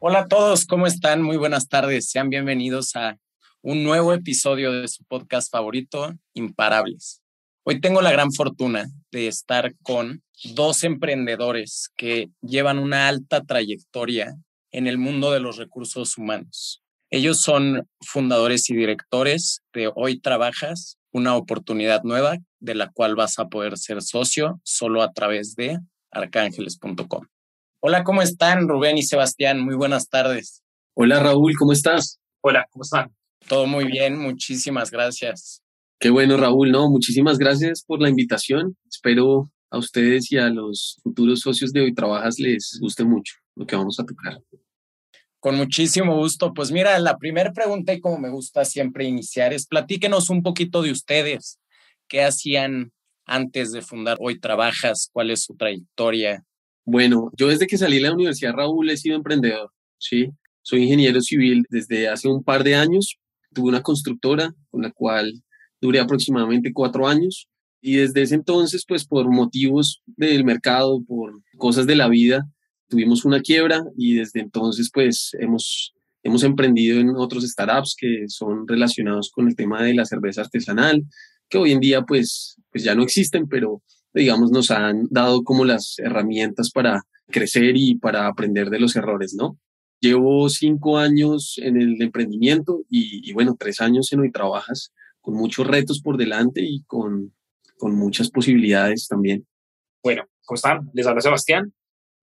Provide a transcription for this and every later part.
Hola a todos, ¿cómo están? Muy buenas tardes. Sean bienvenidos a un nuevo episodio de su podcast favorito, Imparables. Hoy tengo la gran fortuna de estar con dos emprendedores que llevan una alta trayectoria en el mundo de los recursos humanos. Ellos son fundadores y directores de Hoy Trabajas, una oportunidad nueva de la cual vas a poder ser socio solo a través de arcángeles.com. Hola, ¿cómo están Rubén y Sebastián? Muy buenas tardes. Hola Raúl, ¿cómo estás? Hola, ¿cómo están? Todo muy bien, muchísimas gracias. Qué bueno Raúl, no, muchísimas gracias por la invitación. Espero a ustedes y a los futuros socios de Hoy Trabajas les guste mucho lo que vamos a tocar. Con muchísimo gusto. Pues mira, la primera pregunta y como me gusta siempre iniciar es platíquenos un poquito de ustedes. ¿Qué hacían antes de fundar Hoy Trabajas? ¿Cuál es su trayectoria? Bueno, yo desde que salí de la universidad, Raúl, he sido emprendedor, ¿sí? Soy ingeniero civil desde hace un par de años. Tuve una constructora con la cual duré aproximadamente cuatro años. Y desde ese entonces, pues por motivos del mercado, por cosas de la vida, tuvimos una quiebra y desde entonces, pues hemos, hemos emprendido en otros startups que son relacionados con el tema de la cerveza artesanal, que hoy en día, pues, pues ya no existen, pero digamos, nos han dado como las herramientas para crecer y para aprender de los errores, ¿no? Llevo cinco años en el emprendimiento y, y bueno, tres años en hoy trabajas con muchos retos por delante y con, con muchas posibilidades también. Bueno, ¿cómo están? Les habla Sebastián.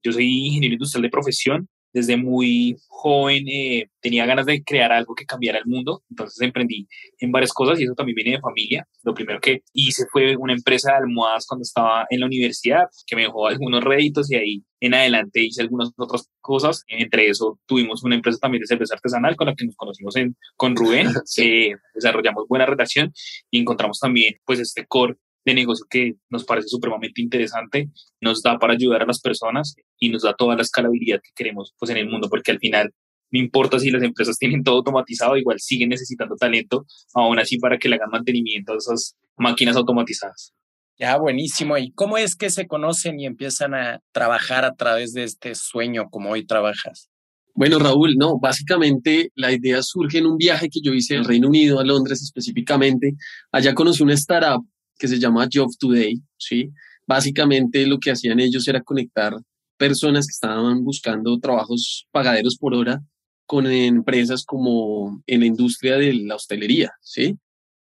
Yo soy ingeniero industrial de profesión desde muy joven eh, tenía ganas de crear algo que cambiara el mundo, entonces emprendí en varias cosas y eso también viene de familia. Lo primero que hice fue una empresa de almohadas cuando estaba en la universidad, que me dejó algunos réditos y ahí en adelante hice algunas otras cosas. Entre eso tuvimos una empresa también de cerveza artesanal con la que nos conocimos en, con Rubén, eh, desarrollamos buena relación y encontramos también pues este core de negocio que nos parece supremamente interesante, nos da para ayudar a las personas y nos da toda la escalabilidad que queremos pues, en el mundo, porque al final no importa si las empresas tienen todo automatizado, igual siguen necesitando talento, aún así para que le hagan mantenimiento a esas máquinas automatizadas. Ya, buenísimo. ¿Y cómo es que se conocen y empiezan a trabajar a través de este sueño como hoy trabajas? Bueno, Raúl, no, básicamente la idea surge en un viaje que yo hice al Reino Unido, a Londres específicamente. Allá conocí una startup que se llama Job Today, ¿sí? Básicamente lo que hacían ellos era conectar personas que estaban buscando trabajos pagaderos por hora con empresas como en la industria de la hostelería, ¿sí?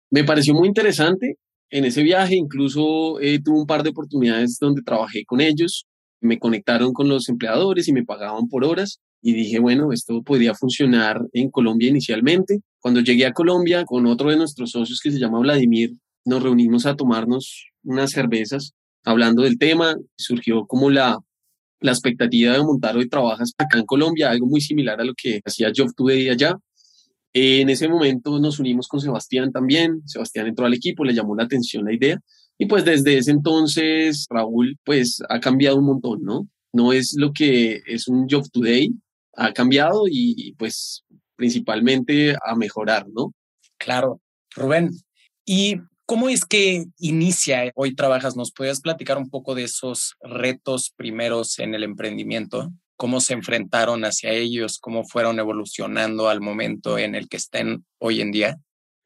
Me pareció muy interesante. En ese viaje incluso eh, tuve un par de oportunidades donde trabajé con ellos, me conectaron con los empleadores y me pagaban por horas y dije, bueno, esto podría funcionar en Colombia inicialmente. Cuando llegué a Colombia con otro de nuestros socios que se llama Vladimir, nos reunimos a tomarnos unas cervezas hablando del tema. Surgió como la, la expectativa de montar hoy trabajas acá en Colombia, algo muy similar a lo que hacía Job Today allá. En ese momento nos unimos con Sebastián también. Sebastián entró al equipo, le llamó la atención la idea. Y pues desde ese entonces, Raúl, pues ha cambiado un montón, ¿no? No es lo que es un Job Today, ha cambiado y pues principalmente a mejorar, ¿no? Claro. Rubén, y ¿Cómo es que inicia Hoy Trabajas? ¿Nos podías platicar un poco de esos retos primeros en el emprendimiento? ¿Cómo se enfrentaron hacia ellos? ¿Cómo fueron evolucionando al momento en el que estén hoy en día?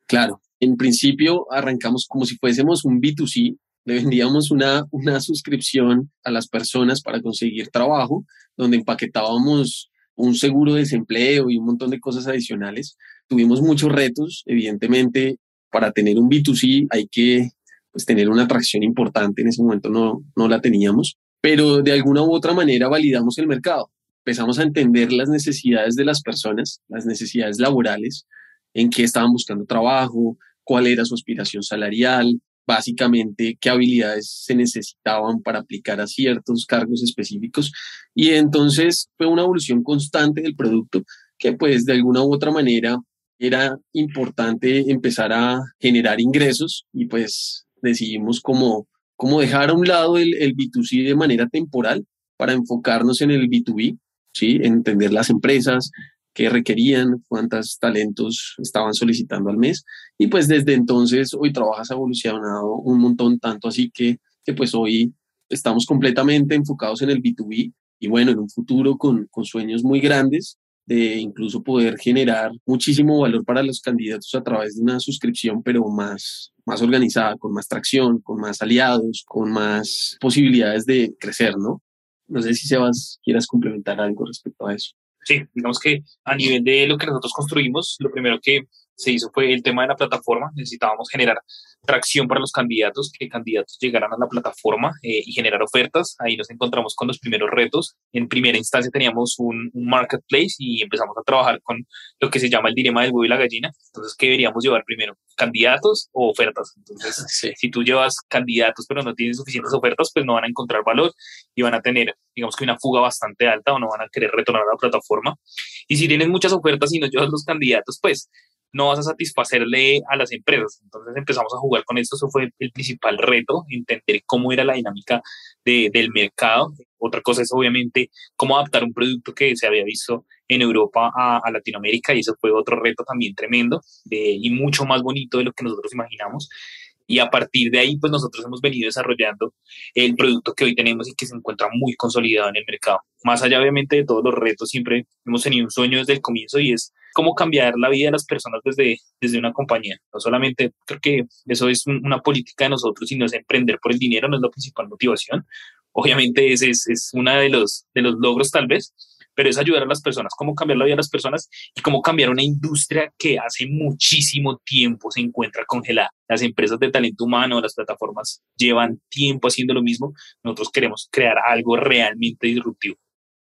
Claro, en principio arrancamos como si fuésemos un B2C, le vendíamos una, una suscripción a las personas para conseguir trabajo, donde empaquetábamos un seguro de desempleo y un montón de cosas adicionales. Tuvimos muchos retos, evidentemente para tener un B2C hay que pues, tener una atracción importante. En ese momento no, no la teníamos, pero de alguna u otra manera validamos el mercado. Empezamos a entender las necesidades de las personas, las necesidades laborales, en qué estaban buscando trabajo, cuál era su aspiración salarial, básicamente qué habilidades se necesitaban para aplicar a ciertos cargos específicos. Y entonces fue una evolución constante del producto que pues de alguna u otra manera era importante empezar a generar ingresos y pues decidimos como, como dejar a un lado el, el B2C de manera temporal para enfocarnos en el B2B, ¿sí? entender las empresas, qué requerían, cuántos talentos estaban solicitando al mes. Y pues desde entonces hoy trabajas evolucionado un montón, tanto así que, que pues hoy estamos completamente enfocados en el B2B y bueno, en un futuro con, con sueños muy grandes de incluso poder generar muchísimo valor para los candidatos a través de una suscripción, pero más, más organizada, con más tracción, con más aliados, con más posibilidades de crecer, ¿no? No sé si Sebas quieras complementar algo respecto a eso. Sí, digamos que a nivel de lo que nosotros construimos, lo primero que se hizo fue el tema de la plataforma. Necesitábamos generar tracción para los candidatos, que candidatos llegaran a la plataforma eh, y generar ofertas. Ahí nos encontramos con los primeros retos. En primera instancia teníamos un, marketplace y empezamos a trabajar con lo que se llama el dilema del huevo y la gallina. Entonces, ¿qué deberíamos llevar primero? ¿Candidatos o ofertas? Entonces, si tú llevas candidatos pero no tienes suficientes ofertas, pues no van a encontrar valor y van a tener, digamos que una fuga bastante alta o no van a querer retornar a la plataforma. Y si tienes muchas ofertas y no llevas los candidatos, pues no vas a satisfacerle a las empresas. Entonces empezamos a jugar con esto, eso fue el principal reto, entender cómo era la dinámica del mercado. Otra cosa es obviamente cómo adaptar un producto que se había visto en Europa a, Latinoamérica y eso fue otro reto también tremendo y mucho más bonito de lo que nosotros imaginamos. Y a partir de ahí, pues nosotros hemos venido desarrollando el producto que hoy tenemos y que se encuentra muy consolidado en el mercado. Más allá, obviamente, de todos los retos, siempre hemos tenido un sueño desde el comienzo y es cómo cambiar la vida de las personas desde, desde una compañía. No solamente creo que eso es una política de nosotros, sino es emprender por el dinero, no es la principal motivación. Obviamente ese es, es uno de los, de los logros tal vez, pero es ayudar a las personas, cómo cambiar la vida de las personas y cómo cambiar una industria que hace muchísimo tiempo se encuentra congelada. Las empresas de talento humano, las plataformas llevan tiempo haciendo lo mismo. Nosotros queremos crear algo realmente disruptivo.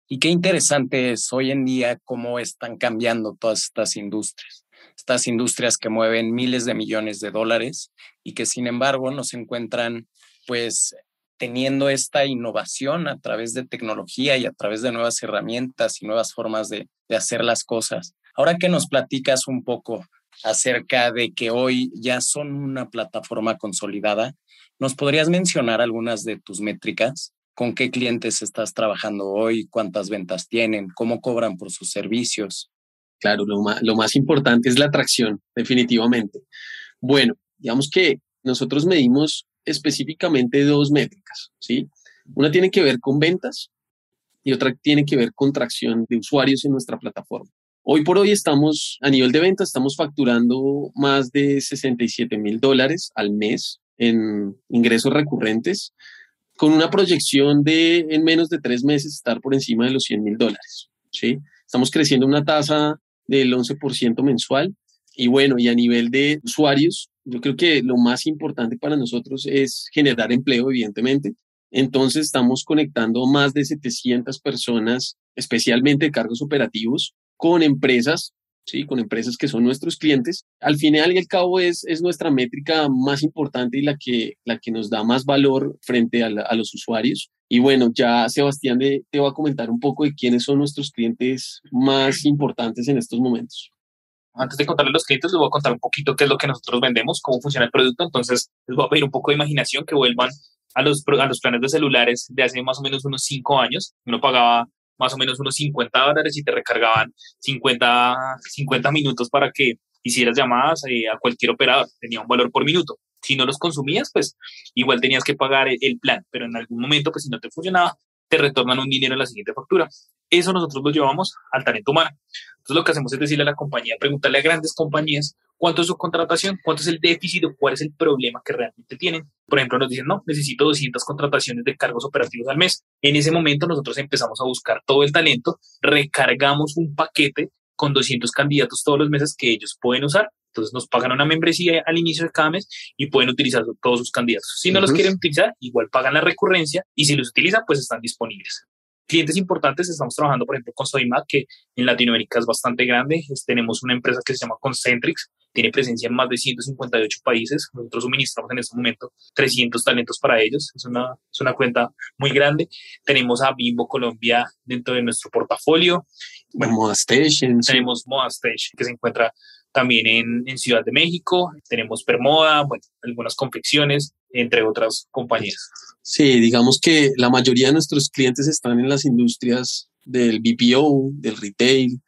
Y qué interesante es hoy en día cómo están cambiando todas estas industrias. Estas industrias que mueven miles de millones de dólares y que sin embargo no se encuentran pues teniendo esta innovación a través de tecnología y a través de nuevas herramientas y nuevas formas de, hacer las cosas. Ahora que nos platicas un poco acerca de que hoy ya son una plataforma consolidada, ¿nos podrías mencionar algunas de tus métricas? ¿Con qué clientes estás trabajando hoy? ¿Cuántas ventas tienen? ¿Cómo cobran por sus servicios? Claro, lo más, lo más importante es la atracción, definitivamente. Bueno, digamos que nosotros medimos específicamente dos métricas, ¿sí? Una tiene que ver con ventas y otra tiene que ver con tracción de usuarios en nuestra plataforma. Hoy por hoy estamos, a nivel de ventas, estamos facturando más de 67 mil dólares al mes en ingresos recurrentes, con una proyección de en menos de tres meses estar por encima de los 100 mil dólares. ¿sí? Estamos creciendo una tasa del 11% mensual. Y bueno, y a nivel de usuarios, yo creo que lo más importante para nosotros es generar empleo, evidentemente. Entonces estamos conectando más de 700 personas, especialmente de cargos operativos, con empresas, ¿sí? con empresas que son nuestros clientes. Al final y al cabo es, es nuestra métrica más importante y la que, la que nos da más valor frente a, a los usuarios. Y bueno, ya Sebastián te va a comentar un poco de quiénes son nuestros clientes más importantes en estos momentos antes de contarles a los clientes, les voy a contar un poquito qué es lo que nosotros vendemos, cómo funciona el producto. Entonces, les voy a pedir un poco de imaginación que vuelvan a los, a los planes de celulares de hace más o menos unos cinco años. Uno pagaba más o menos unos 50 dólares y te recargaban 50, 50 minutos para que hicieras llamadas eh, a cualquier operador. Tenía un valor por minuto. Si no los consumías, pues igual tenías que pagar el, el plan, pero en algún momento, pues si no te funcionaba, te retornan un dinero en la siguiente factura. Eso nosotros lo llevamos al talento humano. Entonces lo que hacemos es decirle a la compañía, preguntarle a grandes compañías cuánto es su contratación, cuánto es el déficit o cuál es el problema que realmente tienen. Por ejemplo, nos dicen, no, necesito 200 contrataciones de cargos operativos al mes. En ese momento nosotros empezamos a buscar todo el talento, recargamos un paquete con 200 candidatos todos los meses que ellos pueden usar. Entonces nos pagan una membresía al inicio de cada mes y pueden utilizar todos sus candidatos. Si no los quieren utilizar, igual pagan la recurrencia y si los utilizan, pues están disponibles clientes importantes, estamos trabajando, por ejemplo, con Sodimac, que en Latinoamérica es bastante grande. tenemos una empresa que se llama Concentrix, tiene presencia en más de 158 países. Nosotros suministramos en este momento 300 talentos para ellos. Es una, es una cuenta muy grande. Tenemos a Bimbo Colombia dentro de nuestro portafolio. Bueno, Moda Station. Tenemos Moda Station, que se encuentra también en, Ciudad de México. Tenemos Permoda, algunas confecciones, entre otras compañías. Sí, digamos que la mayoría de nuestros clientes están en las industrias del BPO, del retail,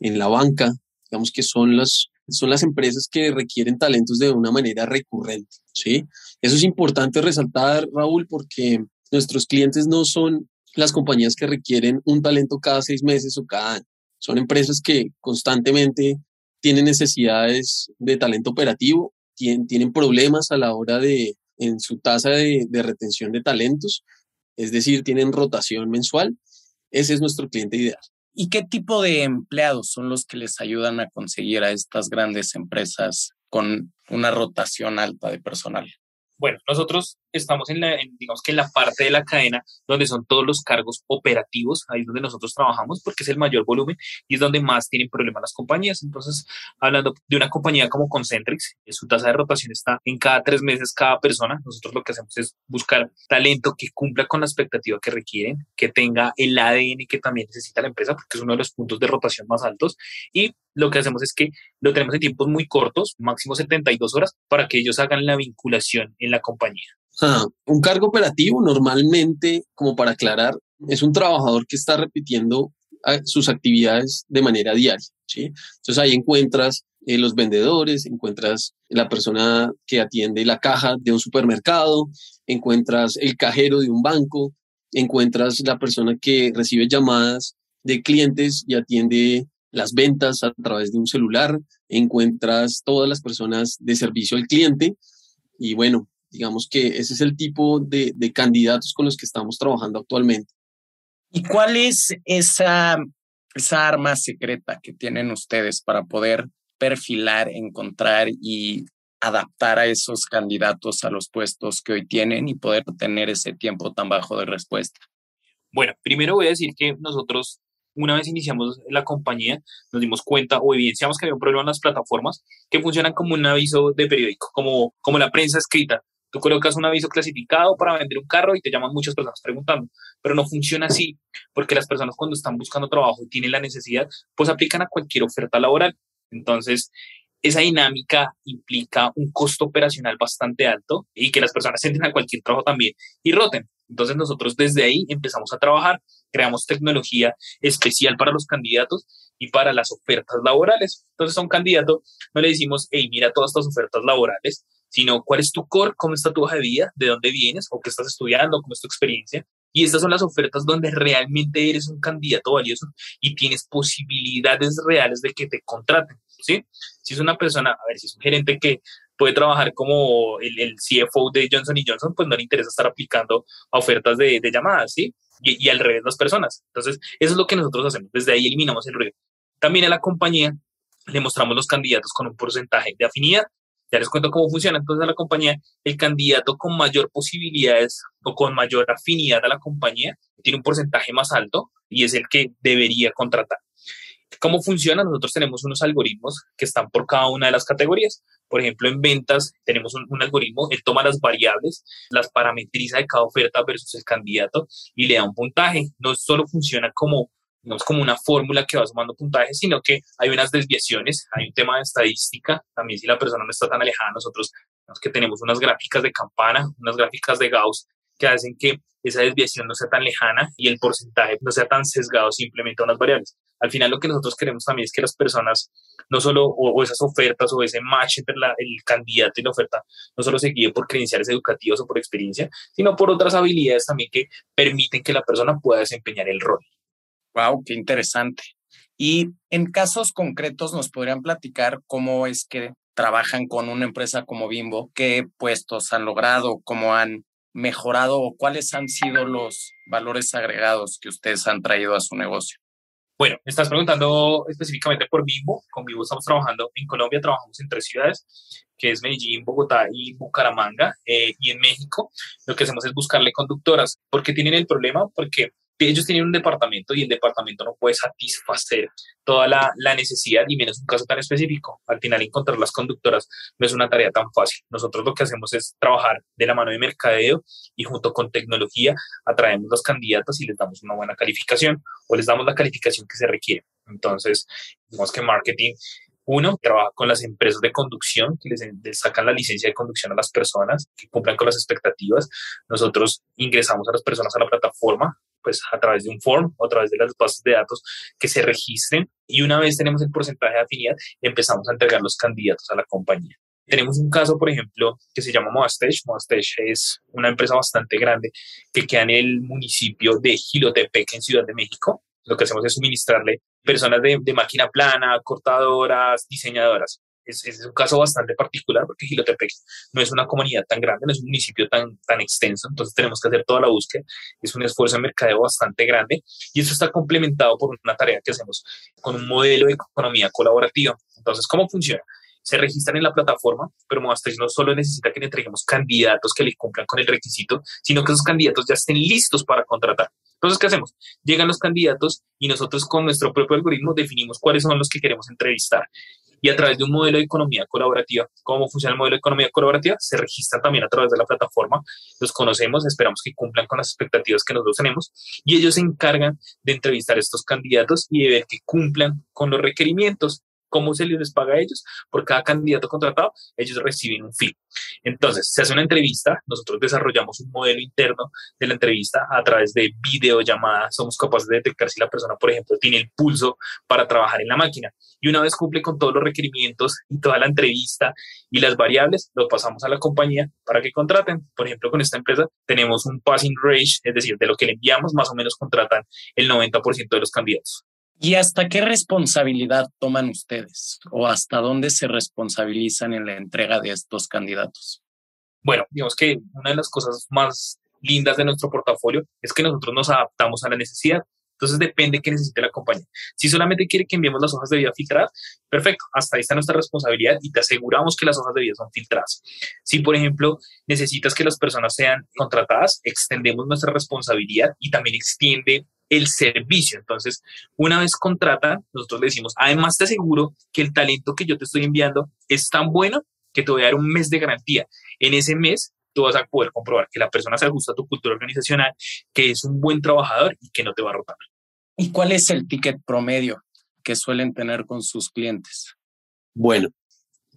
en la banca. Digamos que son las, son las empresas que requieren talentos de una manera recurrente. ¿sí? Eso es importante resaltar, Raúl, porque nuestros clientes no son las compañías que requieren un talento cada seis meses o cada año. Son empresas que constantemente tienen necesidades de talento operativo, tienen, tienen problemas a la hora de, en su tasa de, de retención de talentos, es decir, tienen rotación mensual. Ese es nuestro cliente ideal. ¿Y qué tipo de empleados son los que les ayudan a conseguir a estas grandes empresas con una rotación alta de personal? Bueno, nosotros estamos en la, en, digamos que en la parte de la cadena donde son todos los cargos operativos, ahí es donde nosotros trabajamos porque es el mayor volumen y es donde más tienen problemas las compañías. Entonces, hablando de una compañía como Concentrix, su tasa de rotación está en cada tres meses cada persona. Nosotros lo que hacemos es buscar talento que cumpla con la expectativa que requieren, que tenga el ADN que también necesita la empresa porque es uno de los puntos de rotación más altos y lo que hacemos es que lo tenemos en tiempos muy cortos, máximo 72 horas, para que ellos hagan la vinculación en la compañía. Un cargo operativo normalmente, como para aclarar, es un trabajador que está repitiendo ah, sus actividades de manera diaria. ¿sí? Entonces ahí encuentras eh, los vendedores, encuentras la persona que atiende la caja de un supermercado, encuentras el cajero de un banco, encuentras la persona que recibe llamadas de clientes y atiende las ventas a través de un celular, encuentras todas las personas de servicio al cliente y bueno, digamos que ese es el tipo de, de candidatos con los que estamos trabajando actualmente. ¿Y cuál es esa, esa arma secreta que tienen ustedes para poder perfilar, encontrar y adaptar a esos candidatos a los puestos que hoy tienen y poder tener ese tiempo tan bajo de respuesta? Bueno, primero voy a decir que nosotros una vez iniciamos la compañía, nos dimos cuenta o evidenciamos que había un problema en las plataformas que funcionan como un aviso de periódico, como, como la prensa escrita. Tú colocas un aviso clasificado para vender un carro y te llaman muchas personas preguntando, pero no funciona así, porque las personas cuando están buscando trabajo y tienen la necesidad, pues aplican a cualquier oferta laboral. Entonces, esa dinámica implica un costo operacional bastante alto y que las personas entren a cualquier trabajo también y roten. Entonces nosotros desde ahí empezamos a trabajar, creamos tecnología especial para los candidatos y para las ofertas laborales. Entonces a un candidato no le decimos, hey, mira todas estas ofertas laborales, sino cuál es tu core, cómo está tu hoja de vida, de dónde vienes o qué estás estudiando, cómo es tu experiencia. Y estas son las ofertas donde realmente eres un candidato valioso y tienes posibilidades reales de que te contraten. ¿sí? Si es una persona, a ver, si es un gerente que puede trabajar como el, el CFO de Johnson Johnson, pues no le interesa estar aplicando a ofertas de, de llamadas, ¿sí? Y, al revés las personas. Entonces, eso es lo que nosotros hacemos. Desde ahí eliminamos el ruido. También a la compañía le mostramos los candidatos con un porcentaje de afinidad. Ya les cuento cómo funciona. Entonces, a la compañía, el candidato con mayor posibilidades o con mayor afinidad a la compañía tiene un porcentaje más alto y es el que debería contratar. ¿Cómo funciona? Nosotros tenemos unos algoritmos que están por cada una de las categorías. Por ejemplo, en ventas tenemos un, un, algoritmo, él toma las variables, las parametriza de cada oferta versus el candidato y le da un puntaje. No solo funciona como, no es como una fórmula que va sumando puntajes, sino que hay unas desviaciones, hay un tema de estadística. También si la persona no está tan alejada, nosotros que tenemos unas gráficas de campana, unas gráficas de Gauss que hacen que esa desviación no sea tan lejana y el porcentaje no sea tan sesgado simplemente a unas variables. Al final lo que nosotros queremos también es que las personas, no solo, o, o esas ofertas o ese match entre la, el candidato y la oferta, no solo se guíe por credenciales educativas o por experiencia, sino por otras habilidades también que permiten que la persona pueda desempeñar el rol. Wow, qué interesante. Y en casos concretos nos podrían platicar cómo es que trabajan con una empresa como Bimbo, qué puestos han logrado, cómo han mejorado o cuáles han sido los valores agregados que ustedes han traído a su negocio? Bueno, me estás preguntando específicamente por Bimbo. Con Bimbo estamos trabajando en Colombia, trabajamos en tres ciudades, que es Medellín, Bogotá y Bucaramanga. Eh, y en México lo que hacemos es buscarle conductoras. ¿Por qué tienen el problema? Porque ellos tienen un departamento y el departamento no puede satisfacer toda la, la, necesidad y menos un caso tan específico. Al final encontrar las conductoras no es una tarea tan fácil. Nosotros lo que hacemos es trabajar de la mano de mercadeo y junto con tecnología atraemos los candidatos y les damos una buena calificación o les damos la calificación que se requiere. Entonces, digamos que marketing uno, trabaja con las empresas de conducción que les, les, sacan la licencia de conducción a las personas que cumplan con las expectativas. Nosotros ingresamos a las personas a la plataforma, pues a través de un form o a través de las bases de datos que se registren y una vez tenemos el porcentaje de afinidad, empezamos a entregar los candidatos a la compañía. Tenemos un caso, por ejemplo, que se llama Moastech. Moastech es una empresa bastante grande que queda en el municipio de Gilotepec, en Ciudad de México. Lo que hacemos es suministrarle personas de, de máquina plana, cortadoras, diseñadoras. Es, es, un caso bastante particular porque Gilotepec no es una comunidad tan grande, no es un municipio tan, tan extenso, entonces tenemos que hacer toda la búsqueda. Es un esfuerzo de mercadeo bastante grande y eso está complementado por una tarea que hacemos con un modelo de economía colaborativa. Entonces, ¿cómo funciona? se registran en la plataforma, pero Moastech no solo necesita que le entreguemos candidatos que le cumplan con el requisito, sino que esos candidatos ya estén listos para contratar. Entonces, ¿qué hacemos? Llegan los candidatos y nosotros con nuestro propio algoritmo definimos cuáles son los que queremos entrevistar. Y a través de un modelo de economía colaborativa, ¿cómo funciona el modelo de economía colaborativa? Se registran también a través de la plataforma, los conocemos, esperamos que cumplan con las expectativas que nosotros tenemos y ellos se encargan de entrevistar a estos candidatos y de ver que cumplan con los requerimientos ¿Cómo se les paga a ellos? Por cada candidato contratado, ellos reciben un fee. Entonces, se hace una entrevista, nosotros desarrollamos un modelo interno de la entrevista a través de videollamada, somos capaces de detectar si la persona, por ejemplo, tiene el pulso para trabajar en la máquina. Y una vez cumple con todos los requerimientos y toda la entrevista y las variables, lo pasamos a la compañía para que contraten. Por ejemplo, con esta empresa tenemos un passing rate, es decir, de lo que le enviamos, más o menos contratan el 90% de los candidatos. ¿Y hasta qué responsabilidad toman ustedes o hasta dónde se responsabilizan en la entrega de estos candidatos? Bueno, digamos que una de las cosas más lindas de nuestro portafolio es que nosotros nos adaptamos a la necesidad. Entonces depende qué necesite la compañía. Si solamente quiere que enviemos las hojas de vida filtradas, perfecto, hasta ahí está nuestra responsabilidad y te aseguramos que las hojas de vida son filtradas. Si, por ejemplo, necesitas que las personas sean contratadas, extendemos nuestra responsabilidad y también extiende el servicio. Entonces, una vez contratan, nosotros le decimos, además te aseguro que el talento que yo te estoy enviando es tan bueno que te voy a dar un mes de garantía. En ese mes tú vas a poder comprobar que la persona se ajusta a tu cultura organizacional, que es un buen trabajador y que no te va a rotar. ¿Y cuál es el ticket promedio que suelen tener con sus clientes? Bueno,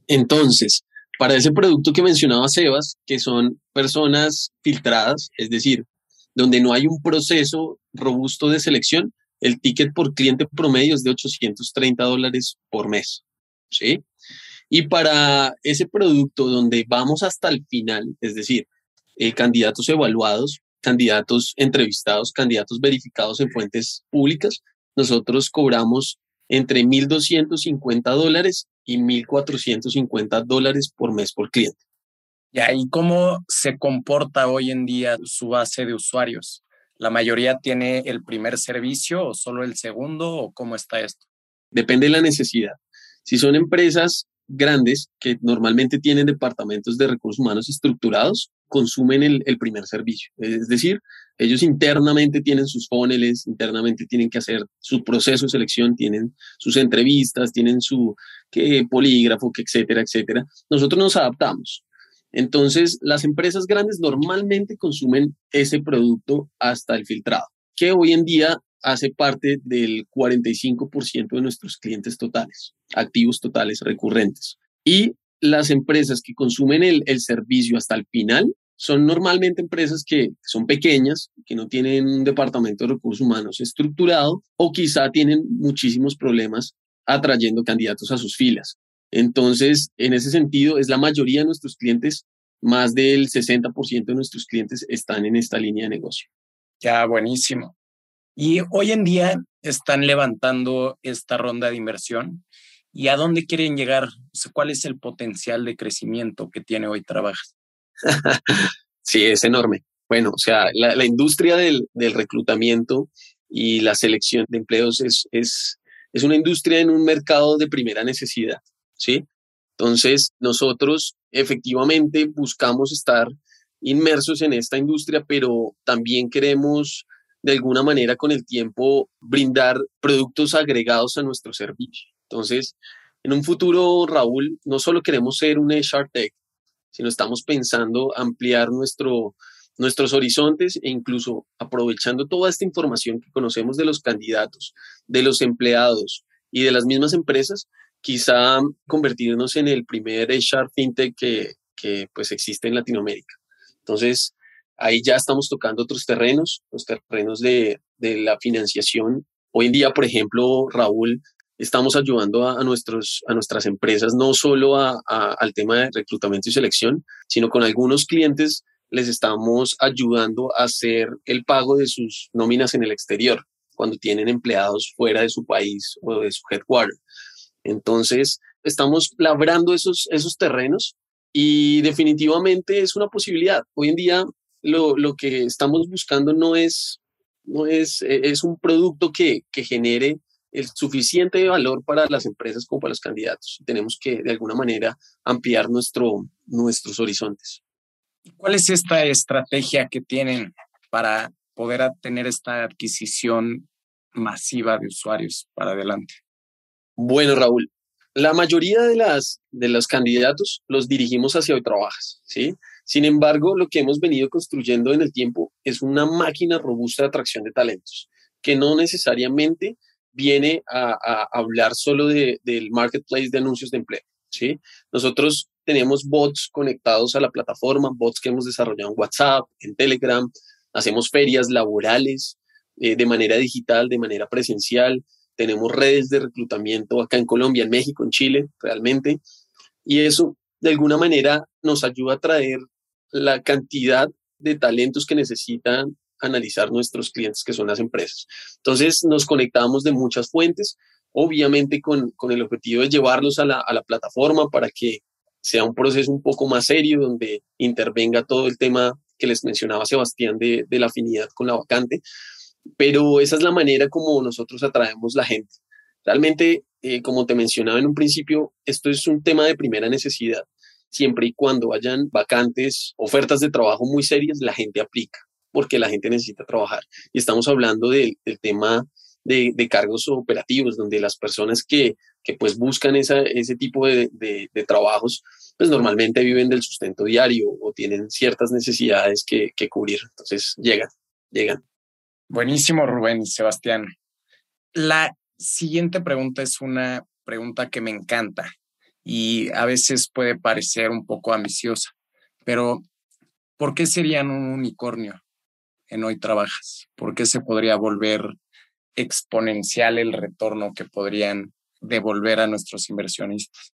entonces, para ese producto que mencionaba Sebas, que son personas filtradas, es decir, donde no hay un proceso robusto de selección, el ticket por cliente promedio es de 830 dólares por mes. ¿sí? Y para ese producto donde vamos hasta el final, es decir, eh, candidatos evaluados, candidatos entrevistados, candidatos verificados en fuentes públicas, nosotros cobramos entre 1.250 dólares y 1.450 dólares por mes por cliente. ¿Y cómo se comporta hoy en día su base de usuarios? ¿La mayoría tiene el primer servicio o solo el segundo o cómo está esto? Depende de la necesidad. Si son empresas grandes que normalmente tienen departamentos de recursos humanos estructurados, consumen el, primer servicio. Es decir, ellos internamente tienen sus funnels, internamente tienen que hacer su proceso de selección, tienen sus entrevistas, tienen su que, polígrafo, que etcétera, etcétera. Nosotros nos adaptamos. Entonces, las empresas grandes normalmente consumen ese producto hasta el filtrado, que hoy en día hace parte del 45% de nuestros clientes totales, activos totales recurrentes. Y las empresas que consumen el, servicio hasta el final son normalmente empresas que son pequeñas, que no tienen un departamento de recursos humanos estructurado o quizá tienen muchísimos problemas atrayendo candidatos a sus filas. Entonces, en ese sentido, es la mayoría de nuestros clientes, más del 60% de nuestros clientes están en esta línea de negocio. Ya, buenísimo. Y hoy en día están levantando esta ronda de inversión. ¿Y a dónde quieren llegar? ¿Cuál es el potencial de crecimiento que tiene hoy Trabajas? sí, es enorme. Bueno, o sea, la, industria del, del, reclutamiento y la selección de empleos es, es, es una industria en un mercado de primera necesidad. ¿Sí? Entonces, nosotros efectivamente buscamos estar inmersos en esta industria, pero también queremos de alguna manera con el tiempo brindar productos agregados a nuestro servicio. Entonces, en un futuro, Raúl, no solo queremos ser un HR Tech, sino estamos pensando ampliar nuestro, nuestros horizontes e incluso aprovechando toda esta información que conocemos de los candidatos, de los empleados y de las mismas empresas, quizá convertirnos en el primer HR FinTech que, que pues existe en Latinoamérica. Entonces, ahí ya estamos tocando otros terrenos, los terrenos de, de la financiación. Hoy en día, por ejemplo, Raúl, estamos ayudando a, nuestros, a nuestras empresas no solo a, al tema de reclutamiento y selección, sino con algunos clientes les estamos ayudando a hacer el pago de sus nóminas en el exterior cuando tienen empleados fuera de su país o de su headquarter. Entonces, estamos labrando esos, esos terrenos y definitivamente es una posibilidad. Hoy en día lo, lo que estamos buscando no es, no es, e, es un producto que, que genere el suficiente valor para las empresas como para los candidatos. Tenemos que de alguna manera ampliar nuestro, nuestros horizontes. ¿Cuál es esta estrategia que tienen para poder tener esta adquisición masiva de usuarios para adelante? Bueno, Raúl, la mayoría de, las, de los candidatos los dirigimos hacia hoy trabajas, ¿sí? Sin embargo, lo que hemos venido construyendo en el tiempo es una máquina robusta de atracción de talentos, que no necesariamente viene a, hablar solo de, del marketplace de anuncios de empleo. ¿sí? Nosotros tenemos bots conectados a la plataforma, bots que hemos desarrollado en WhatsApp, en Telegram, hacemos ferias laborales eh, de manera digital, de manera presencial, tenemos redes de reclutamiento acá en Colombia, en México, en Chile, realmente, y eso de alguna manera nos ayuda a traer la cantidad de talentos que necesitan analizar nuestros clientes, que son las empresas. Entonces, nos conectamos de muchas fuentes, obviamente con, con el objetivo de llevarlos a la, a la plataforma para que sea un proceso un poco más serio, donde intervenga todo el tema que les mencionaba Sebastián de, de la afinidad con la vacante. Pero esa es la manera como nosotros atraemos la gente. Realmente, eh, como te mencionaba en un principio, esto es un tema de primera necesidad. Siempre y cuando hayan vacantes, ofertas de trabajo muy serias, la gente aplica porque la gente necesita trabajar. Y estamos hablando del tema de, cargos operativos, donde las personas que, que pues buscan esa, ese tipo de, de, trabajos, pues normalmente viven del sustento diario o tienen ciertas necesidades que, que cubrir. Entonces llegan, llegan. Buenísimo, Rubén y Sebastián. La siguiente pregunta es una pregunta que me encanta y a veces puede parecer un poco ambiciosa, pero ¿por qué serían un unicornio? en hoy trabajas? ¿Por qué se podría volver exponencial el retorno que podrían devolver a nuestros inversionistas?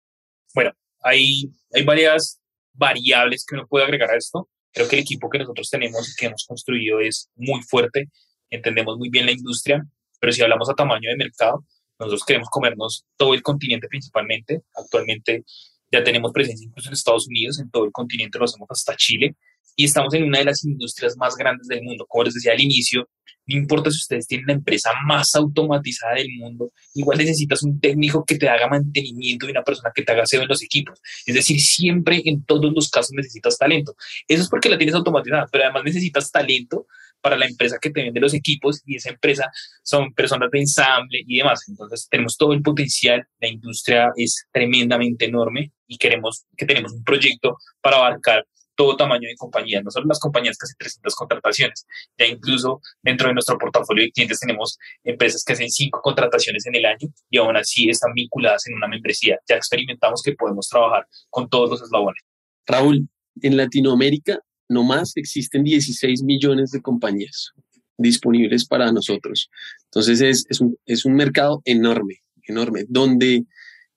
Bueno, hay, hay varias variables que uno puede agregar a esto. Creo que el equipo que nosotros tenemos y que hemos construido es muy fuerte, entendemos muy bien la industria, pero si hablamos a tamaño de mercado, nosotros queremos comernos todo el continente principalmente. Actualmente ya tenemos presencia incluso en Estados Unidos, en todo el continente lo hacemos hasta Chile y estamos en una de las industrias más grandes del mundo. Como les decía al inicio, no importa si ustedes tienen la empresa más automatizada del mundo, igual necesitas un técnico que te haga mantenimiento y una persona que te haga SEO en los equipos. Es decir, siempre en todos los casos necesitas talento. Eso es porque la tienes automatizada, pero además necesitas talento para la empresa que te vende los equipos y esa empresa son personas de ensamble y demás. Entonces tenemos todo el potencial, la industria es tremendamente enorme y queremos que tenemos un proyecto para abarcar todo tamaño de compañías, no solo las compañías casi 300 contrataciones, ya incluso dentro de nuestro portafolio de clientes tenemos empresas que hacen cinco contrataciones en el año y aún así están vinculadas en una membresía. Ya experimentamos que podemos trabajar con todos los eslabones. Raúl, en Latinoamérica nomás existen 16 millones de compañías disponibles para nosotros. Entonces es, es, un, es un mercado enorme, enorme, donde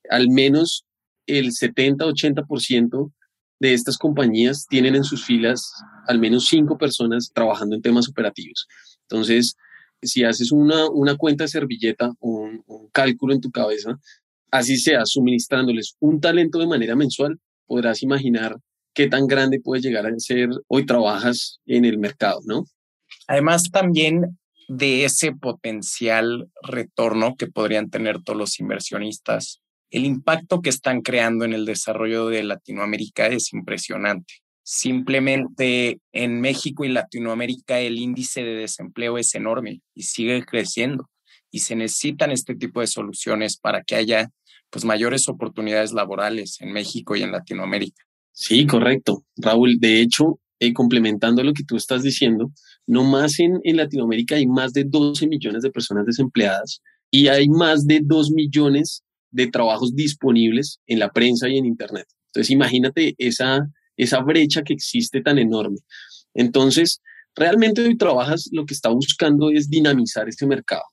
al menos el 70-80% de estas compañías tienen en sus filas al menos cinco personas trabajando en temas operativos. Entonces, si haces una, una cuenta servilleta un, un, cálculo en tu cabeza, así sea, suministrándoles un talento de manera mensual, podrás imaginar qué tan grande puede llegar a ser hoy trabajas en el mercado, ¿no? Además, también de ese potencial retorno que podrían tener todos los inversionistas el impacto que están creando en el desarrollo de Latinoamérica es impresionante. Simplemente en México y Latinoamérica el índice de desempleo es enorme y sigue creciendo y se necesitan este tipo de soluciones para que haya pues mayores oportunidades laborales en México y en Latinoamérica. Sí, correcto. Raúl, de hecho, eh, complementando lo que tú estás diciendo, no más en, Latinoamérica hay más de 12 millones de personas desempleadas y hay más de 2 millones de trabajos disponibles en la prensa y en Internet. Entonces, imagínate esa, esa brecha que existe tan enorme. Entonces, realmente hoy trabajas lo que está buscando es dinamizar este mercado,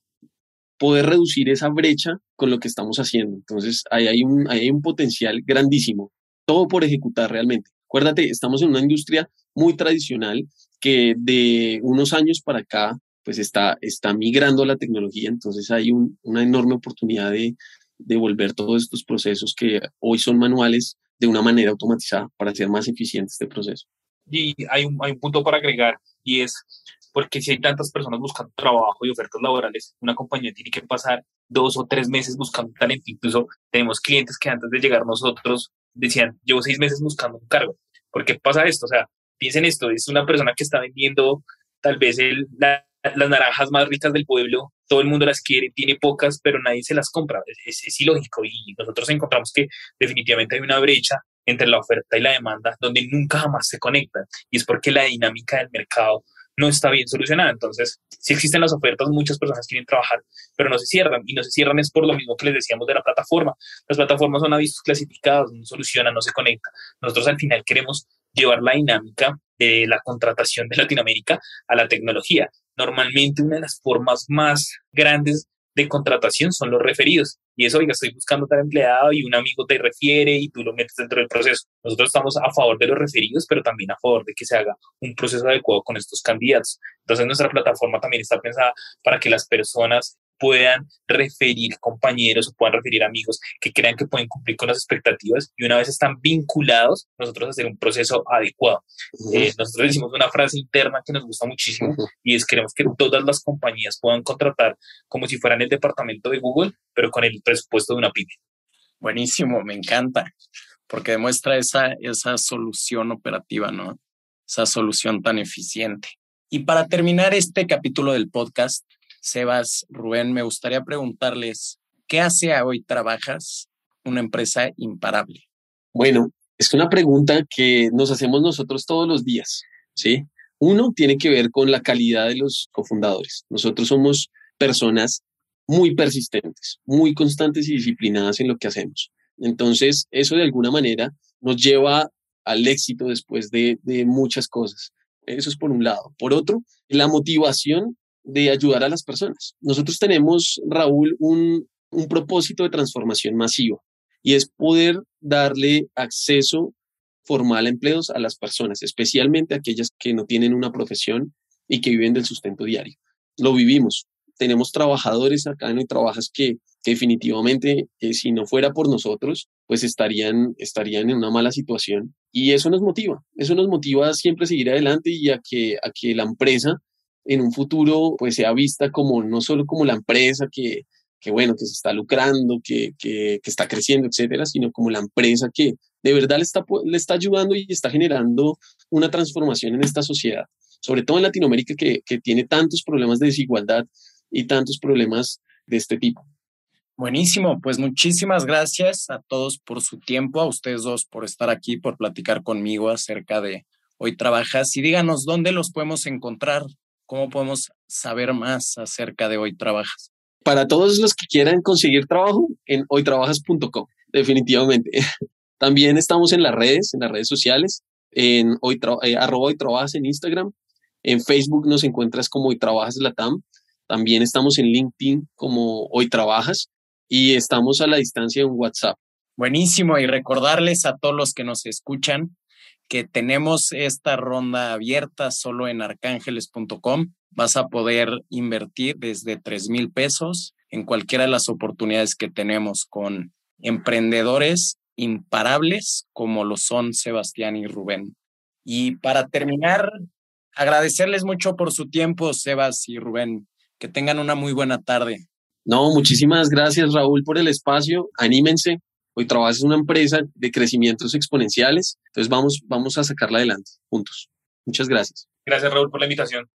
poder reducir esa brecha con lo que estamos haciendo. Entonces, ahí hay un, hay un potencial grandísimo, todo por ejecutar realmente. Acuérdate, estamos en una industria muy tradicional que de unos años para acá, pues está, está migrando a la tecnología, entonces hay una enorme oportunidad de, de volver todos estos procesos que hoy son manuales de una manera automatizada para hacer más eficiente este proceso. Y hay un, hay un punto para agregar y es porque si hay tantas personas buscando trabajo y ofertas laborales, una compañía tiene que pasar dos o tres meses buscando talento. Incluso tenemos clientes que antes de llegar nosotros decían, llevo seis meses buscando un cargo. ¿Por qué pasa esto? O sea, piensen esto, es una persona que está vendiendo tal vez el, las naranjas más ricas del pueblo, todo el mundo las quiere, tiene pocas, pero nadie se las compra. Es, es, ilógico y nosotros encontramos que definitivamente hay una brecha entre la oferta y la demanda donde nunca jamás se conectan y es porque la dinámica del mercado no está bien solucionada. Entonces, si existen las ofertas, muchas personas quieren trabajar, pero no se cierran y no se cierran es por lo mismo que les decíamos de la plataforma. Las plataformas son avisos clasificados, no solucionan, no se conectan. Nosotros al final queremos llevar la dinámica de la contratación de Latinoamérica a la tecnología. Normalmente una de las formas más grandes de contratación son los referidos. Y eso, oiga, estoy buscando tal empleado y un amigo te refiere y tú lo metes dentro del proceso. Nosotros estamos a favor de los referidos, pero también a favor de que se haga un proceso adecuado con estos candidatos. Entonces, nuestra plataforma también está pensada para que las personas puedan referir compañeros o puedan referir amigos que crean que pueden cumplir con las expectativas y una vez están vinculados, nosotros hacer un proceso adecuado. Eh, nosotros decimos una frase interna que nos gusta muchísimo y es queremos que todas las compañías puedan contratar como si fueran el departamento de Google, pero con el presupuesto de una pyme. Buenísimo, me encanta, porque demuestra esa, esa solución operativa, ¿no? Esa solución tan eficiente. Y para terminar este capítulo del podcast, Sebas, Rubén, me gustaría preguntarles, ¿qué hace hoy trabajas una empresa imparable? Bueno, es una pregunta que nos hacemos nosotros todos los días, ¿sí? Uno tiene que ver con la calidad de los cofundadores. Nosotros somos personas muy persistentes, muy constantes y disciplinadas en lo que hacemos. Entonces, eso de alguna manera nos lleva al éxito después de, de muchas cosas. Eso es por un lado. Por otro, la motivación de ayudar a las personas. Nosotros tenemos, Raúl, un, un propósito de transformación masivo y es poder darle acceso formal a empleos a las personas, especialmente aquellas que no tienen una profesión y que viven del sustento diario. Lo vivimos. Tenemos trabajadores acá en Trabajas que, definitivamente, eh, si no fuera por nosotros, pues estarían, estarían en una mala situación. Y eso nos motiva. Eso nos motiva a siempre seguir adelante y a que, a que la empresa en un futuro pues sea vista como no solo como la empresa que, que bueno, que se está lucrando, que, que, que, está creciendo, etcétera, sino como la empresa que de verdad le está, le está ayudando y está generando una transformación en esta sociedad, sobre todo en Latinoamérica que, que tiene tantos problemas de desigualdad y tantos problemas de este tipo. Buenísimo, pues muchísimas gracias a todos por su tiempo, a ustedes dos por estar aquí, por platicar conmigo acerca de Hoy Trabajas y díganos dónde los podemos encontrar, ¿Cómo podemos saber más acerca de Hoy Trabajas? Para todos los que quieran conseguir trabajo, en hoytrabajas.com, definitivamente. También estamos en las redes, en las redes sociales, en hoy, eh, arroba hoy trabajas en Instagram. En Facebook nos encuentras como Hoy Trabajas Latam. También estamos en LinkedIn como Hoy Trabajas y estamos a la distancia en WhatsApp. Buenísimo. Y recordarles a todos los que nos escuchan que tenemos esta ronda abierta solo en arcángeles.com. Vas a poder invertir desde 3 mil pesos en cualquiera de las oportunidades que tenemos con emprendedores imparables como lo son Sebastián y Rubén. Y para terminar, agradecerles mucho por su tiempo, Sebas y Rubén. Que tengan una muy buena tarde. No, muchísimas gracias Raúl por el espacio. Anímense, Hoy trabajas en una empresa de crecimientos exponenciales, entonces vamos, vamos a sacarla adelante juntos. Muchas gracias. Gracias, Raúl, por la invitación.